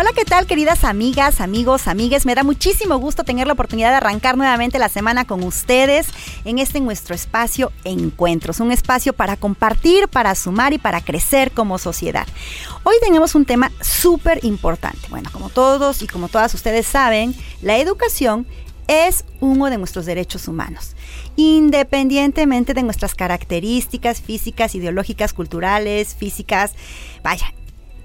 Hola, ¿qué tal queridas amigas, amigos, amigues? Me da muchísimo gusto tener la oportunidad de arrancar nuevamente la semana con ustedes en este nuestro espacio Encuentros, un espacio para compartir, para sumar y para crecer como sociedad. Hoy tenemos un tema súper importante. Bueno, como todos y como todas ustedes saben, la educación es uno de nuestros derechos humanos, independientemente de nuestras características físicas, ideológicas, culturales, físicas. Vaya,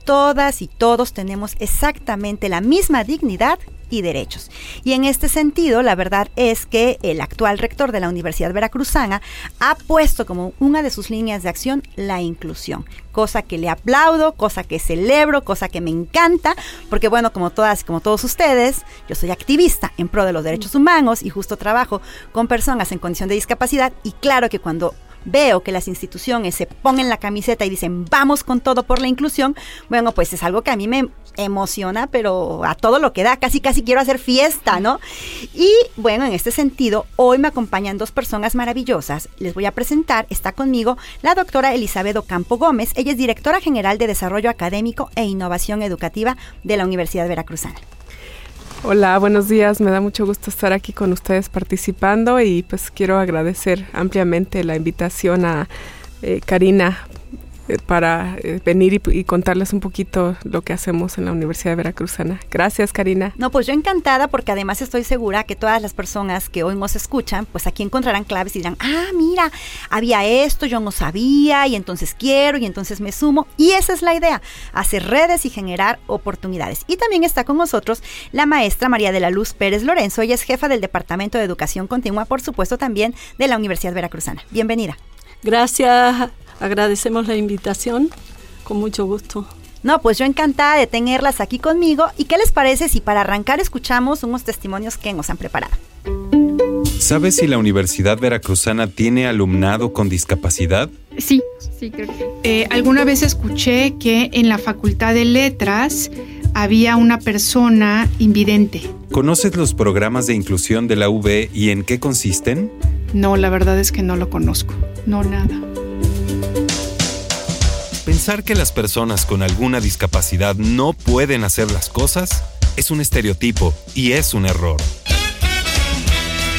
todas y todos tenemos exactamente la misma dignidad y derechos. Y en este sentido, la verdad es que el actual rector de la Universidad Veracruzana ha puesto como una de sus líneas de acción la inclusión, cosa que le aplaudo, cosa que celebro, cosa que me encanta, porque bueno, como todas como todos ustedes, yo soy activista en pro de los derechos humanos y justo trabajo con personas en condición de discapacidad y claro que cuando veo que las instituciones se ponen la camiseta y dicen vamos con todo por la inclusión, bueno, pues es algo que a mí me emociona, pero a todo lo que da, casi casi quiero hacer fiesta, ¿no? Y bueno, en este sentido, hoy me acompañan dos personas maravillosas. Les voy a presentar, está conmigo la doctora Elizabeth Ocampo Gómez, ella es directora general de Desarrollo Académico e Innovación Educativa de la Universidad Veracruzana. Hola, buenos días. Me da mucho gusto estar aquí con ustedes participando y pues quiero agradecer ampliamente la invitación a eh, Karina para eh, venir y, contarles un poquito lo que hacemos en la Universidad de Veracruzana. Gracias, Karina. No, pues yo encantada porque además estoy segura que todas las personas que hoy nos escuchan, pues aquí encontrarán claves y dirán, ah, mira, había esto, yo no sabía y entonces quiero y entonces me sumo. Y esa es la idea, hacer redes y generar oportunidades. Y también está con nosotros la maestra María de la Luz Pérez Lorenzo, ella es jefa del Departamento de Educación Continua, por supuesto también de la Universidad Veracruzana. Bienvenida. Gracias agradecemos la invitación, con mucho gusto. No, pues yo encantada de tenerlas aquí conmigo. ¿Y qué les parece si para arrancar escuchamos unos testimonios que nos han preparado? ¿Sabes si la Universidad Veracruzana tiene alumnado con discapacidad? Sí, sí, creo que. Eh, alguna vez escuché que en la Facultad de Letras había una persona invidente. ¿Conoces los programas de inclusión de la UB y en qué consisten? No, la verdad es que no lo conozco. No, nada. Pensar que las personas con alguna discapacidad no pueden hacer las cosas es un estereotipo y es un error.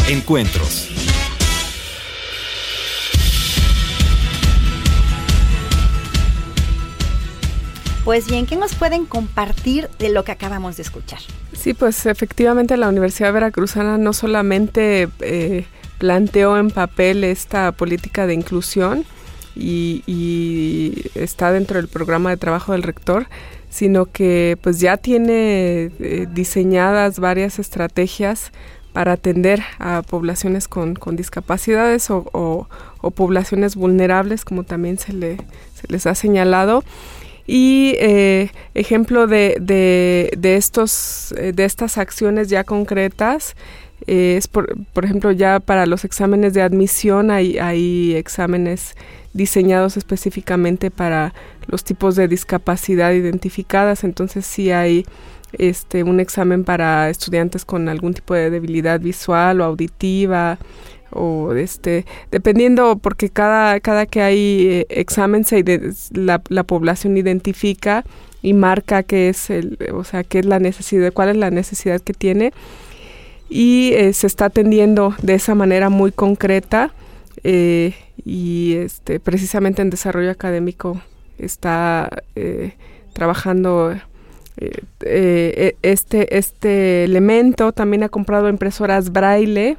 Encuentros. Pues bien, ¿qué nos pueden compartir de lo que acabamos de escuchar? Sí, pues efectivamente la Universidad Veracruzana no solamente eh, planteó en papel esta política de inclusión, y, está dentro del programa de trabajo del rector, sino que pues ya tiene eh, diseñadas varias estrategias para atender a poblaciones con, discapacidades o, poblaciones vulnerables, como también se, le, se les ha señalado. Y eh, ejemplo de, de, estos, eh, de estas acciones ya concretas es, por, por, ejemplo, ya para los exámenes de admisión hay, hay exámenes diseñados específicamente para los tipos de discapacidad identificadas, entonces sí hay este un examen para estudiantes con algún tipo de debilidad visual o auditiva o este dependiendo porque cada cada que hay eh, examen se la, la población identifica y marca qué es el o sea qué es la necesidad cuál es la necesidad que tiene. Y eh, se está atendiendo de esa manera muy concreta eh, y este, precisamente en desarrollo académico está eh, trabajando eh, este, este elemento. También ha comprado impresoras braille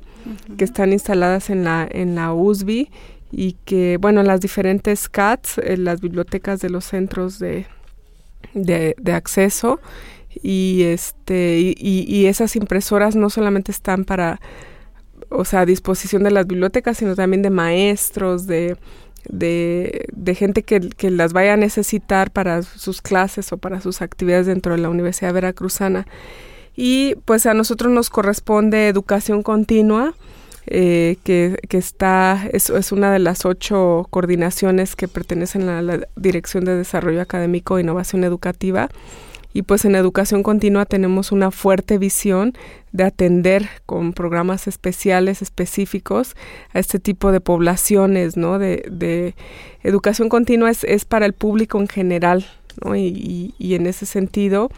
que están instaladas en la, en la USB y que, bueno, las diferentes CATs, en las bibliotecas de los centros de, de, acceso y este y, y, esas impresoras no solamente están para o sea a disposición de las bibliotecas sino también de maestros de de, de gente que, que, las vaya a necesitar para sus clases o para sus actividades dentro de la Universidad Veracruzana y pues a nosotros nos corresponde educación continua eh, que, que, está, es, es, una de las ocho coordinaciones que pertenecen a la Dirección de Desarrollo Académico e Innovación Educativa. Y pues en educación continua tenemos una fuerte visión de atender con programas especiales, específicos, a este tipo de poblaciones, ¿no? De, de educación continua es, es, para el público en general, ¿no? Y, y, en ese sentido,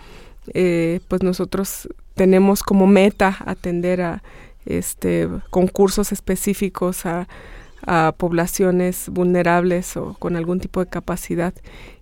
eh, pues nosotros tenemos como meta atender a este, concursos específicos a, poblaciones vulnerables o con algún tipo de capacidad.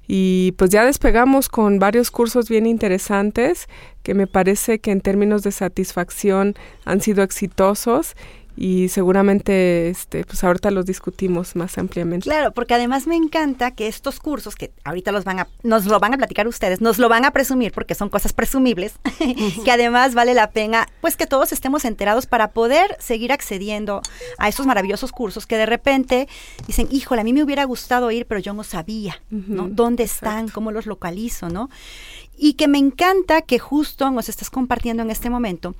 Y pues ya despegamos con varios cursos bien interesantes que me parece que en términos de satisfacción han sido exitosos y seguramente este pues ahorita los discutimos más ampliamente. Claro, porque además me encanta que estos cursos que ahorita los van a nos lo van a platicar ustedes, nos lo van a presumir porque son cosas presumibles, que además vale la pena pues que todos estemos enterados para poder seguir accediendo a estos maravillosos cursos que de repente dicen, "Híjole, a mí me hubiera gustado ir, pero yo no sabía, ¿no? ¿Dónde están? ¿Cómo los localizo?", ¿no? Y que me encanta que justo nos estás compartiendo en este momento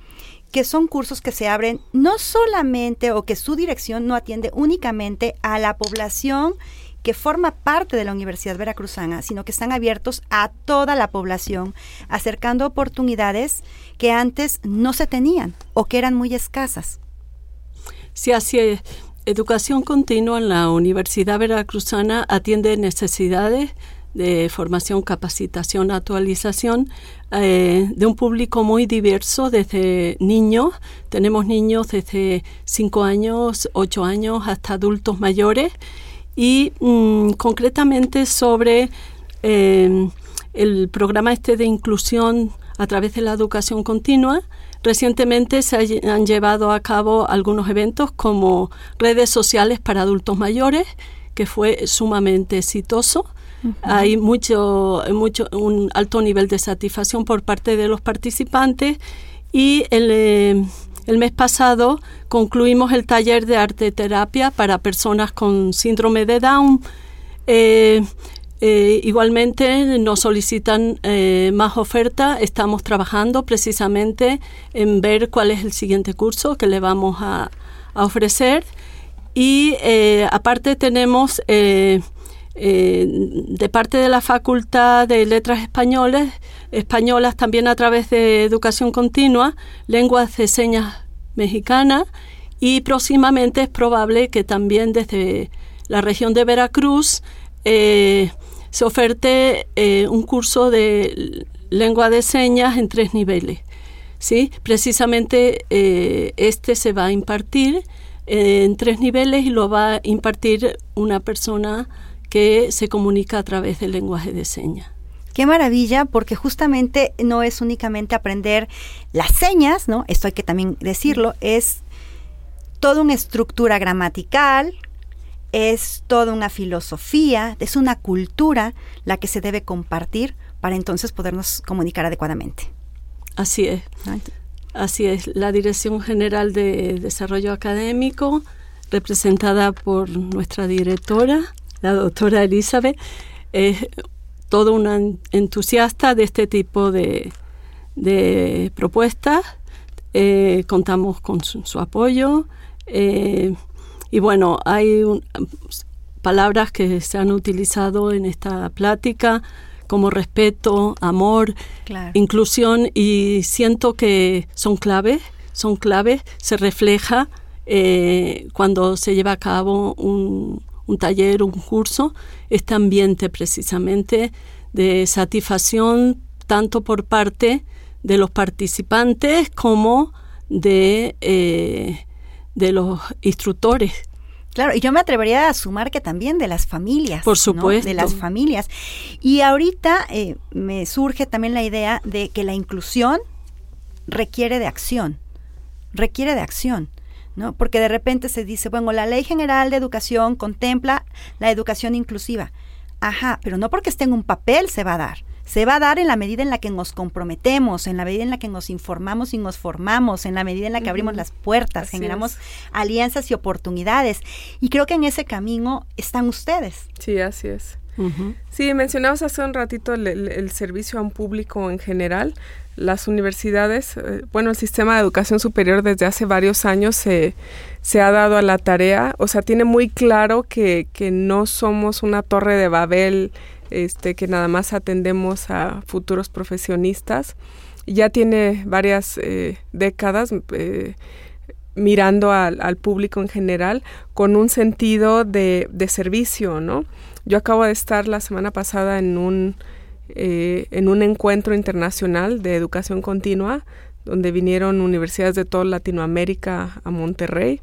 que son cursos que se abren no solamente o que su dirección no atiende únicamente a la población que forma parte de la Universidad Veracruzana, sino que están abiertos a toda la población, acercando oportunidades que antes no se tenían o que eran muy escasas. Sí, así. Educación continua en la Universidad Veracruzana atiende necesidades de formación, capacitación, actualización eh, de un público muy diverso desde niños, tenemos niños desde 5 años, 8 años hasta adultos mayores y mm, concretamente sobre eh, el programa este de inclusión a través de la educación continua. Recientemente se han llevado a cabo algunos eventos como redes sociales para adultos mayores, que fue sumamente exitoso. Hay mucho, mucho, un alto nivel de satisfacción por parte de los participantes y el, eh, el mes pasado concluimos el taller de arte terapia para personas con síndrome de Down. Eh, eh, igualmente nos solicitan más oferta. Estamos trabajando precisamente en ver cuál es el siguiente curso que le vamos a, a ofrecer. Y aparte tenemos eh, de parte de la Facultad de Letras Españoles, españolas también a través de educación continua, lenguas de señas mexicana y próximamente es probable que también desde la región de Veracruz eh, se oferte eh, un curso de lengua de señas en tres niveles. ¿sí? Precisamente este se va a impartir en tres niveles y lo va a impartir una persona que se comunica a través del lenguaje de señas. Qué maravilla, porque justamente no es únicamente aprender las señas, ¿no? Esto hay que también decirlo, es toda una estructura gramatical, es toda una filosofía, es una cultura la que se debe compartir para entonces podernos comunicar adecuadamente. Así es. Así es. La Dirección General de Desarrollo Académico, representada por nuestra directora, la doctora Elizabeth, es toda una entusiasta de este tipo de, propuestas. Eh, contamos con su, apoyo. Eh, y bueno, hay palabras que se han utilizado en esta plática como respeto, amor, inclusión y siento que son claves, son claves, se refleja eh, cuando se lleva a cabo un, un taller, un curso, este ambiente precisamente de satisfacción tanto por parte de los participantes como de, eh, de los instructores. Claro, y yo me atrevería a sumar que también de las familias. Por supuesto. De las familias. Y ahorita eh, me surge también la idea de que la inclusión requiere de acción, requiere de acción. ¿No? Porque de repente se dice, bueno, la Ley General de Educación contempla la educación inclusiva. Ajá, pero no porque esté en un papel se va a dar. Se va a dar en la medida en la que nos comprometemos, en la medida en la que nos informamos y nos formamos, en la medida en la que abrimos las puertas, generamos alianzas y oportunidades. Y creo que en ese camino están ustedes. Sí, así es. Sí, mencionamos hace un ratito el, servicio a un público en general. Las universidades, eh, bueno, el sistema de educación superior desde hace varios años se, se ha dado a la tarea, o sea, tiene muy claro que, que no somos una torre de Babel, este, que nada más atendemos a futuros profesionistas. Ya tiene varias eh, décadas. Eh, mirando al, al, público en general con un sentido de, de servicio, ¿no? Yo acabo de estar la semana pasada en un, eh, en un encuentro internacional de educación continua, donde vinieron universidades de toda Latinoamérica a Monterrey.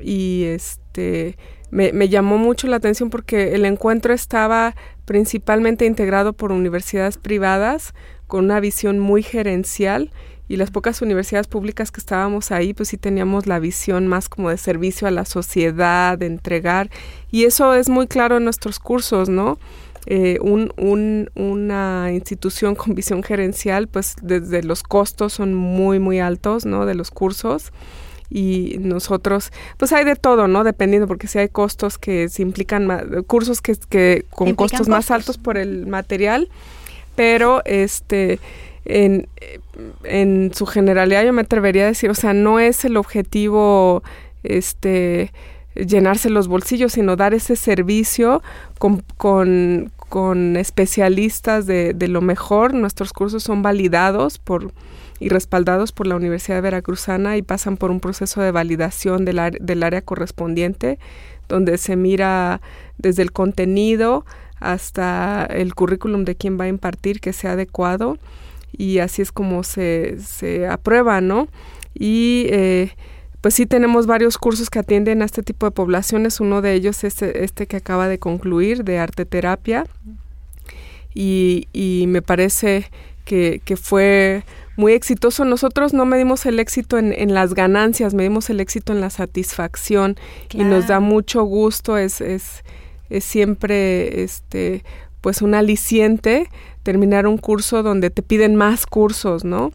Y este me, me llamó mucho la atención porque el encuentro estaba principalmente integrado por universidades privadas con una visión muy gerencial y las pocas universidades públicas que estábamos ahí, pues sí teníamos la visión más como de servicio a la sociedad, de entregar, y eso es muy claro en nuestros cursos, ¿no? Eh, un, un, una institución con visión gerencial, pues desde los costos son muy, muy altos, ¿no? De los cursos y nosotros, pues hay de todo, ¿no? Dependiendo, porque si hay costos que se implican, cursos que, que con costos más altos por el material, pero este en, en su generalidad yo me atrevería a decir, o sea, no es el objetivo este llenarse los bolsillos, sino dar ese servicio con, con, con especialistas de, de, lo mejor. Nuestros cursos son validados por y respaldados por la Universidad Veracruzana y pasan por un proceso de validación del, del área correspondiente, donde se mira desde el contenido hasta el currículum de quien va a impartir que sea adecuado y así es como se, se aprueba, ¿no? Y eh, pues sí tenemos varios cursos que atienden a este tipo de poblaciones, uno de ellos es este, este que acaba de concluir de arte terapia y, y me parece que, que, fue muy exitoso. Nosotros no medimos el éxito en, en las ganancias, medimos el éxito en la satisfacción y nos da mucho gusto, es, es, es siempre este pues un aliciente terminar un curso donde te piden más cursos, ¿no?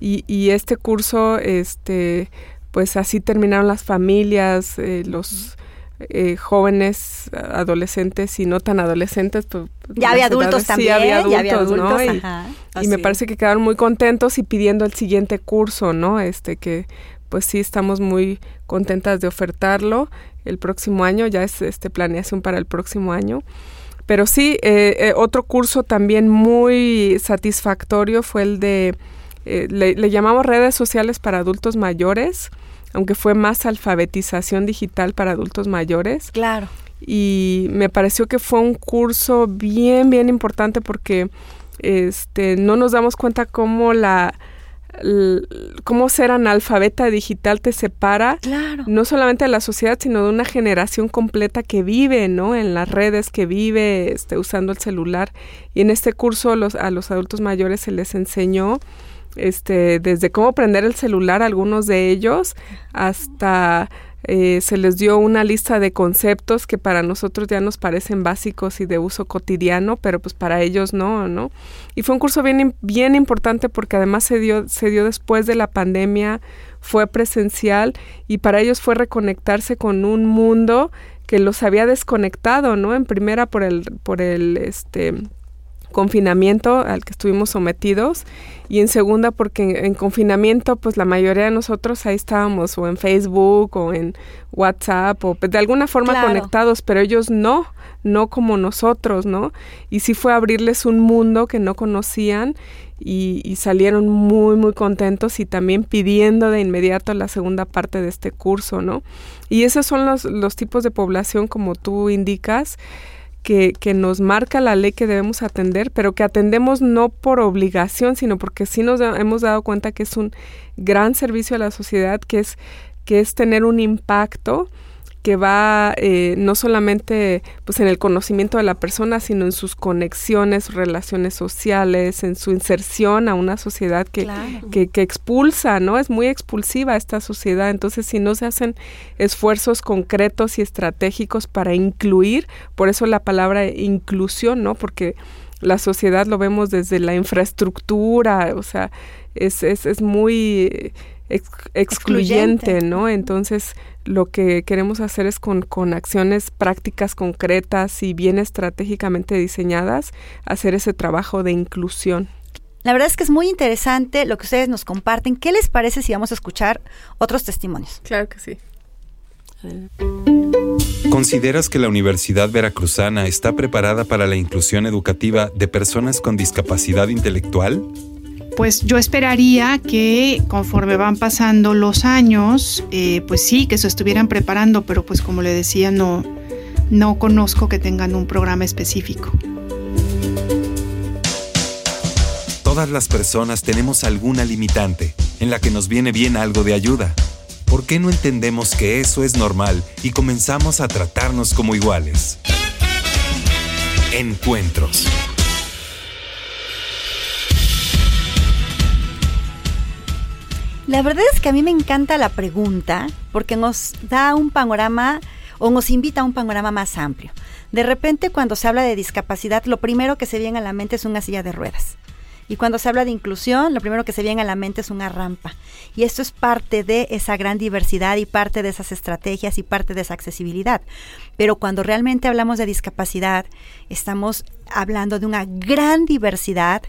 Y, y este curso, este, pues así terminaron las familias, eh, los eh, jóvenes, adolescentes y no tan adolescentes. Pues, ya había adultos también, sí, había adultos, ya había adultos ¿no? Y, y me parece que quedaron muy contentos y pidiendo el siguiente curso, ¿no? Este que pues sí estamos muy contentas de ofertarlo el próximo año, ya es este planeación para el próximo año. Pero sí, eh, eh, otro curso también muy satisfactorio fue el de, eh, le, le, llamamos redes sociales para adultos mayores, aunque fue más alfabetización digital para adultos mayores. Claro. Y me pareció que fue un curso bien, bien importante porque este, no nos damos cuenta cómo la cómo ser analfabeta digital te separa no solamente de la sociedad, sino de una generación completa que vive, ¿no? En las redes, que vive este, usando el celular. Y en este curso los, a los adultos mayores se les enseñó este, desde cómo prender el celular algunos de ellos hasta eh, se les dio una lista de conceptos que para nosotros ya nos parecen básicos y de uso cotidiano, pero pues para ellos no, ¿no? Y fue un curso bien, bien importante porque además se dio, se dio después de la pandemia, fue presencial y para ellos fue reconectarse con un mundo que los había desconectado, ¿no? En primera por el, por el, este, confinamiento al que estuvimos sometidos y en segunda porque en, confinamiento pues la mayoría de nosotros ahí estábamos o en Facebook o en WhatsApp o de alguna forma claro. conectados, pero ellos no, no como nosotros, ¿no? Y sí fue abrirles un mundo que no conocían y, y, salieron muy, muy contentos y también pidiendo de inmediato la segunda parte de este curso, ¿no? Y esos son los, los tipos de población como tú indicas que, que, nos marca la ley que debemos atender, pero que atendemos no por obligación, sino porque sí nos hemos dado cuenta que es un gran servicio a la sociedad, que es, que es tener un impacto que va eh, no solamente pues en el conocimiento de la persona, sino en sus conexiones, relaciones sociales, en su inserción a una sociedad que, que, que, expulsa, ¿no? Es muy expulsiva esta sociedad. Entonces, si no se hacen esfuerzos concretos y estratégicos para incluir, por eso la palabra inclusión, ¿no? Porque la sociedad lo vemos desde la infraestructura, o sea, es, es, es muy excluyente, ¿no? Entonces, lo que queremos hacer es con, con acciones prácticas concretas y bien estratégicamente diseñadas, hacer ese trabajo de inclusión. La verdad es que es muy interesante lo que ustedes nos comparten. ¿Qué les parece si vamos a escuchar otros testimonios? Claro que sí. ¿Consideras que la Universidad Veracruzana está preparada para la inclusión educativa de personas con discapacidad intelectual? Pues yo esperaría que conforme van pasando los años, eh, pues sí, que se estuvieran preparando, pero pues como le decía, no, no conozco que tengan un programa específico. Todas las personas tenemos alguna limitante en la que nos viene bien algo de ayuda. ¿Por qué no entendemos que eso es normal y comenzamos a tratarnos como iguales? Encuentros. La verdad es que a mí me encanta la pregunta porque nos da un panorama o nos invita a un panorama más amplio. De repente cuando se habla de discapacidad, lo primero que se viene a la mente es una silla de ruedas. Y cuando se habla de inclusión, lo primero que se viene a la mente es una rampa. Y esto es parte de esa gran diversidad y parte de esas estrategias y parte de esa accesibilidad. Pero cuando realmente hablamos de discapacidad, estamos hablando de una gran diversidad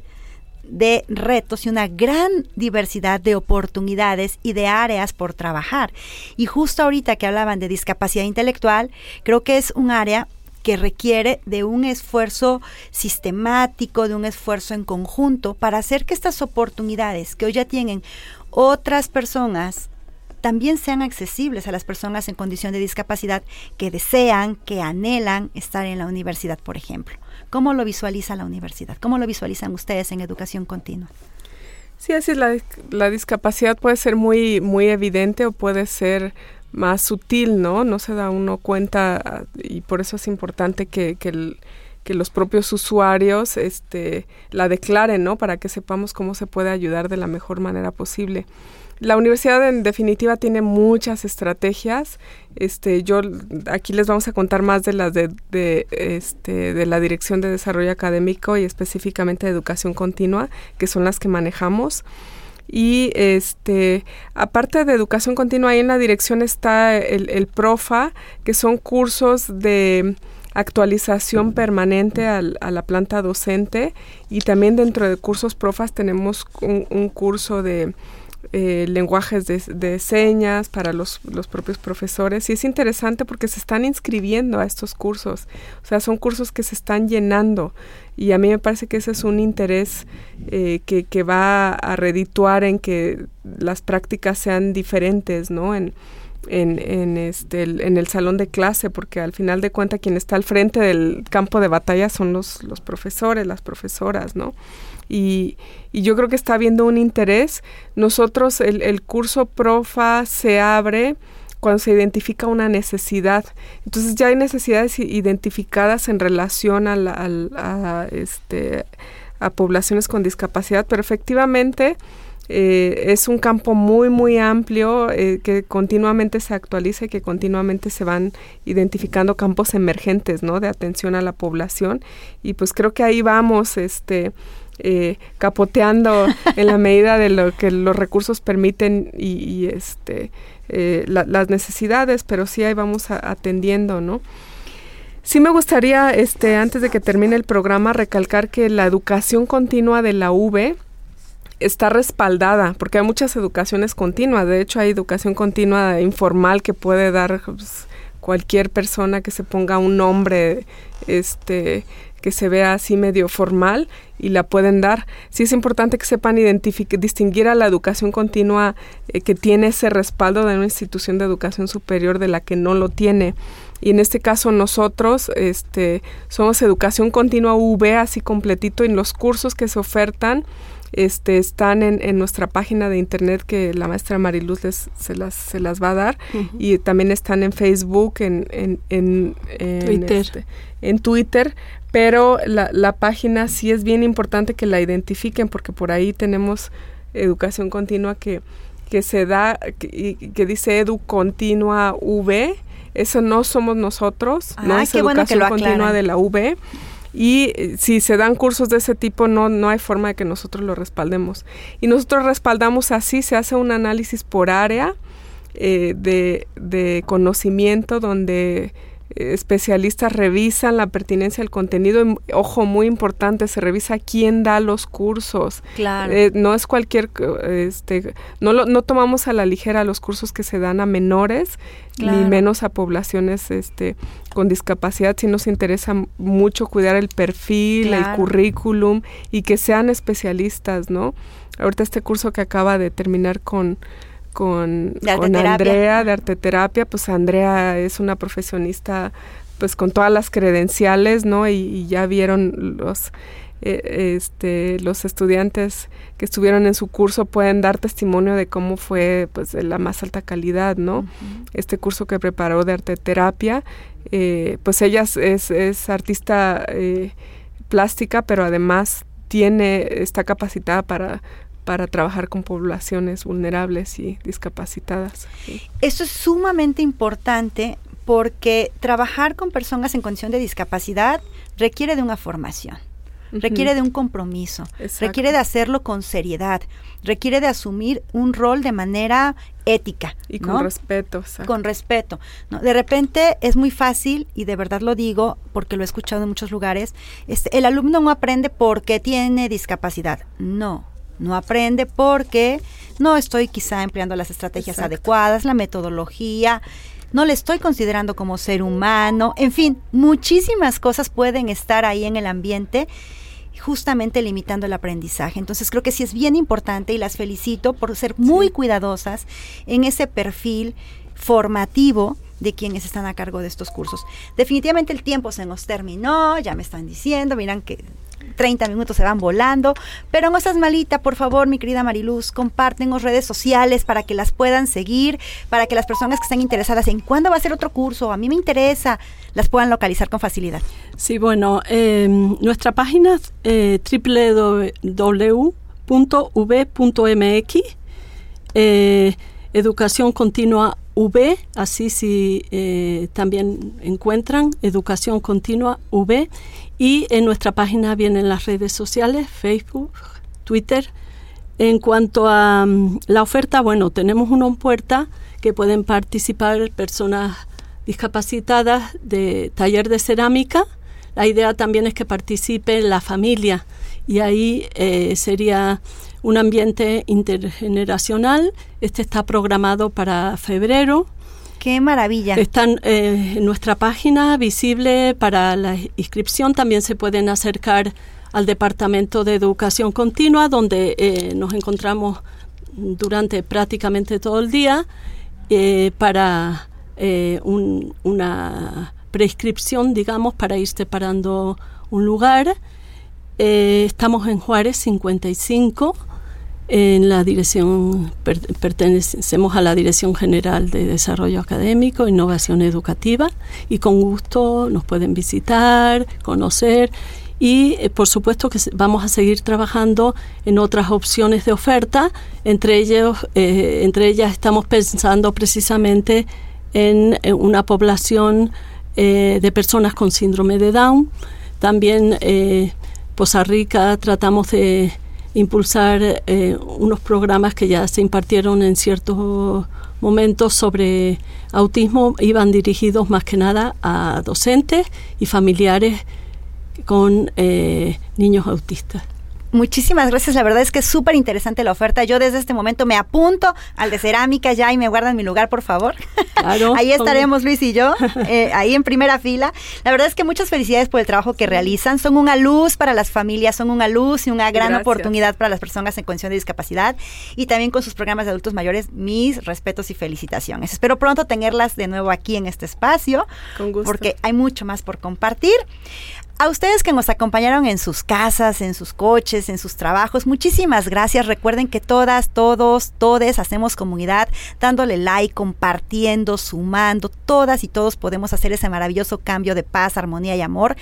de retos y una gran diversidad de oportunidades y de áreas por trabajar. Y justo ahorita que hablaban de discapacidad intelectual, creo que es un área que requiere de un esfuerzo sistemático, de un esfuerzo en conjunto para hacer que estas oportunidades que hoy ya tienen otras personas también sean accesibles a las personas en condición de discapacidad que desean, que anhelan estar en la universidad, por ejemplo. ¿Cómo lo visualiza la universidad? ¿Cómo lo visualizan ustedes en educación continua? Sí, así es, la, la discapacidad puede ser muy, muy evidente o puede ser más sutil, ¿no? No se da uno cuenta y por eso es importante que, que, que los propios usuarios este, la declaren, ¿no? Para que sepamos cómo se puede ayudar de la mejor manera posible. La universidad en definitiva tiene muchas estrategias. Este, yo aquí les vamos a contar más de las de, este, la Dirección de Desarrollo Académico y específicamente de Educación Continua, que son las que manejamos. Y este, aparte de educación continua, ahí en la dirección está el, PROFA, que son cursos de actualización permanente a la planta docente y también dentro de cursos PROFAS tenemos un curso de eh, lenguajes de, señas para los, los, propios profesores y es interesante porque se están inscribiendo a estos cursos, o sea, son cursos que se están llenando y a mí me parece que ese es un interés eh, que, que, va a redituar en que las prácticas sean diferentes, ¿no? En, en, este, el, en el salón de clase, porque al final de cuentas quien está al frente del campo de batalla son los, los profesores, las profesoras, ¿no? Y, y, yo creo que está habiendo un interés. Nosotros, el, curso PROFA se abre cuando se identifica una necesidad. Entonces ya hay necesidades identificadas en relación este, a poblaciones con discapacidad, pero efectivamente eh, es un campo muy, muy amplio eh, que continuamente se actualiza y que continuamente se van identificando campos emergentes, ¿no? De atención a la población. Y pues creo que ahí vamos, este, eh, capoteando en la medida de lo que los recursos permiten y, este eh, las necesidades, pero sí ahí vamos atendiendo, ¿no? Sí me gustaría, este, antes de que termine el programa, recalcar que la educación continua de la V está respaldada, porque hay muchas educaciones continuas. De hecho, hay educación continua informal que puede dar pues, cualquier persona que se ponga un nombre, este, que se vea así medio formal y la pueden dar. Sí es importante que sepan distinguir a la educación continua eh, que tiene ese respaldo de una institución de educación superior de la que no lo tiene. y en este caso nosotros este, somos Educación Continua V, así completito, en los cursos que se ofertan este, están en, nuestra página de internet que la maestra Mariluz les, se, las, se las va a dar y también están en Facebook, en, en, en, Twitter. Este, en Twitter, pero la, la página sí es bien importante que la identifiquen porque por ahí tenemos educación continua que, que se da, que, que dice Edu Continua V, eso no somos nosotros, no es educación continua de la V. Y eh, si se dan cursos de ese tipo, no, no hay forma de que nosotros lo respaldemos. Y nosotros respaldamos así, se hace un análisis por área eh, de, de conocimiento donde especialistas revisan la pertinencia del contenido. ojo, muy importante, se revisa quién da los cursos. Claro. Eh, no es cualquier, este, no, lo, no tomamos a la ligera los cursos que se dan a menores, ni menos a poblaciones este, con discapacidad. Sí nos interesa mucho cuidar el perfil, el currículum y que sean especialistas, ¿no? Ahorita este curso que acaba de terminar con con, Andrea de arteterapia, pues Andrea es una profesionista pues con todas las credenciales, ¿no? Y, ya vieron los eh, este, los estudiantes que estuvieron en su curso pueden dar testimonio de cómo fue pues de la más alta calidad, ¿no? Este curso que preparó de arteterapia, eh, pues ella es, es artista eh, plástica, pero además tiene, está capacitada para para trabajar con poblaciones vulnerables y discapacitadas. Esto es sumamente importante porque trabajar con personas en condición de discapacidad requiere de una formación, requiere de un compromiso, requiere de hacerlo con seriedad, requiere de asumir un rol de manera ética. Y con respeto. Con respeto. ¿no? De repente es muy fácil, y de verdad lo digo porque lo he escuchado en muchos lugares, este, el alumno no aprende porque tiene discapacidad. No, no aprende porque no estoy quizá empleando las estrategias adecuadas, la metodología, no le estoy considerando como ser humano, en fin, muchísimas cosas pueden estar ahí en el ambiente justamente limitando el aprendizaje. Entonces creo que sí es bien importante y las felicito por ser muy cuidadosas en ese perfil formativo de quienes están a cargo de estos cursos. Definitivamente el tiempo se nos terminó, ya me están diciendo, miran que 30 minutos se van volando, pero no estás malita, por favor, mi querida Mariluz, compártenos redes sociales para que las puedan seguir, para que las personas que estén interesadas en cuándo va a ser otro curso, a mí me interesa, las puedan localizar con facilidad. Sí, bueno, em, nuestra página eh, www.v.mx, eh, Educación Continua V, así si eh, también encuentran Educación Continua V y en nuestra página vienen las redes sociales, Facebook, Twitter. En cuanto a mm, la oferta, bueno, tenemos una puerta que pueden participar personas discapacitadas de taller de cerámica. La idea también es que participe la familia y ahí eh, sería un ambiente intergeneracional. Este está programado para febrero Qué maravilla. Están eh, en nuestra página visible para la inscripción. También se pueden acercar al Departamento de Educación Continua, donde eh, nos encontramos durante prácticamente todo el día eh, para una prescripción, digamos, para ir separando un lugar. estamos en Juárez 55 en la dirección, pertenecemos a la Dirección General de Desarrollo Académico, Innovación Educativa y con gusto nos pueden visitar, conocer y eh, por supuesto que vamos a seguir trabajando en otras opciones de oferta, entre, ellos, eh, entre ellas estamos pensando precisamente en, una población eh, de personas con síndrome de Down. También Poza Rica tratamos de impulsar eh, unos programas que ya se impartieron en ciertos momentos sobre autismo, iban dirigidos más que nada a docentes y familiares con eh, niños autistas. Muchísimas gracias. La verdad es que es súper interesante la oferta. Yo desde este momento me apunto al de cerámica ya y me guardan mi lugar, por favor. Claro, ahí estaremos Luis y yo, eh, ahí en primera fila. La verdad es que muchas felicidades por el trabajo que realizan. Son una luz para las familias, son una luz y una gran Gracias. oportunidad para las personas en condición de discapacidad. Y también con sus programas de adultos mayores, mis respetos y felicitaciones. Espero pronto tenerlas de nuevo aquí en este espacio. Con gusto. Porque hay mucho más por compartir. A ustedes que nos acompañaron en sus casas, en sus coches, en sus trabajos, muchísimas gracias. Recuerden que todas, todos, todes hacemos comunidad, dándole like, compartiendo, sumando. Todas y todos podemos hacer ese maravilloso cambio de paz, armonía y amor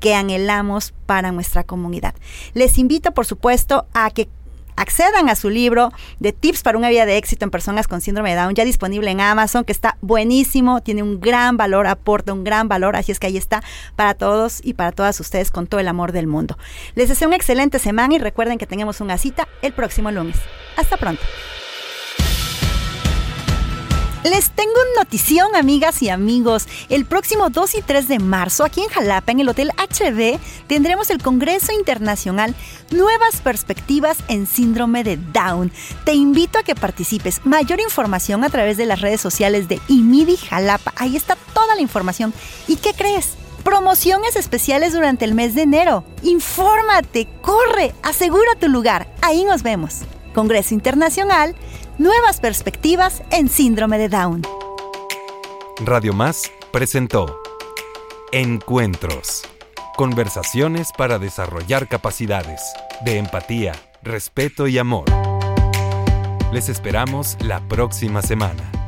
que anhelamos para nuestra comunidad. Les invito, por supuesto, a que accedan a su libro de tips para una vida de éxito en personas con síndrome de Down, ya disponible en Amazon, que está buenísimo, tiene un gran valor, aporta un gran valor, así es que ahí está para todos y para todas ustedes con todo el amor del mundo. Les deseo una excelente semana y recuerden que tenemos una cita el próximo lunes. Hasta pronto. Les tengo notición, amigas y amigos. El próximo 2 y 3 de marzo, aquí en Jalapa, en el Hotel HB, tendremos el Congreso Internacional Nuevas Perspectivas en Síndrome de Down. Te invito a que participes. Mayor información a través de las redes sociales de IMIDI Jalapa. Ahí está toda la información. ¿Y qué crees? Promociones especiales durante el mes de enero. Infórmate, corre, asegura tu lugar. Ahí nos vemos. Congreso Internacional, Nuevas Perspectivas en Síndrome de Down. Radio Más presentó Encuentros. Conversaciones para desarrollar capacidades de empatía, respeto y amor. Les esperamos la próxima semana.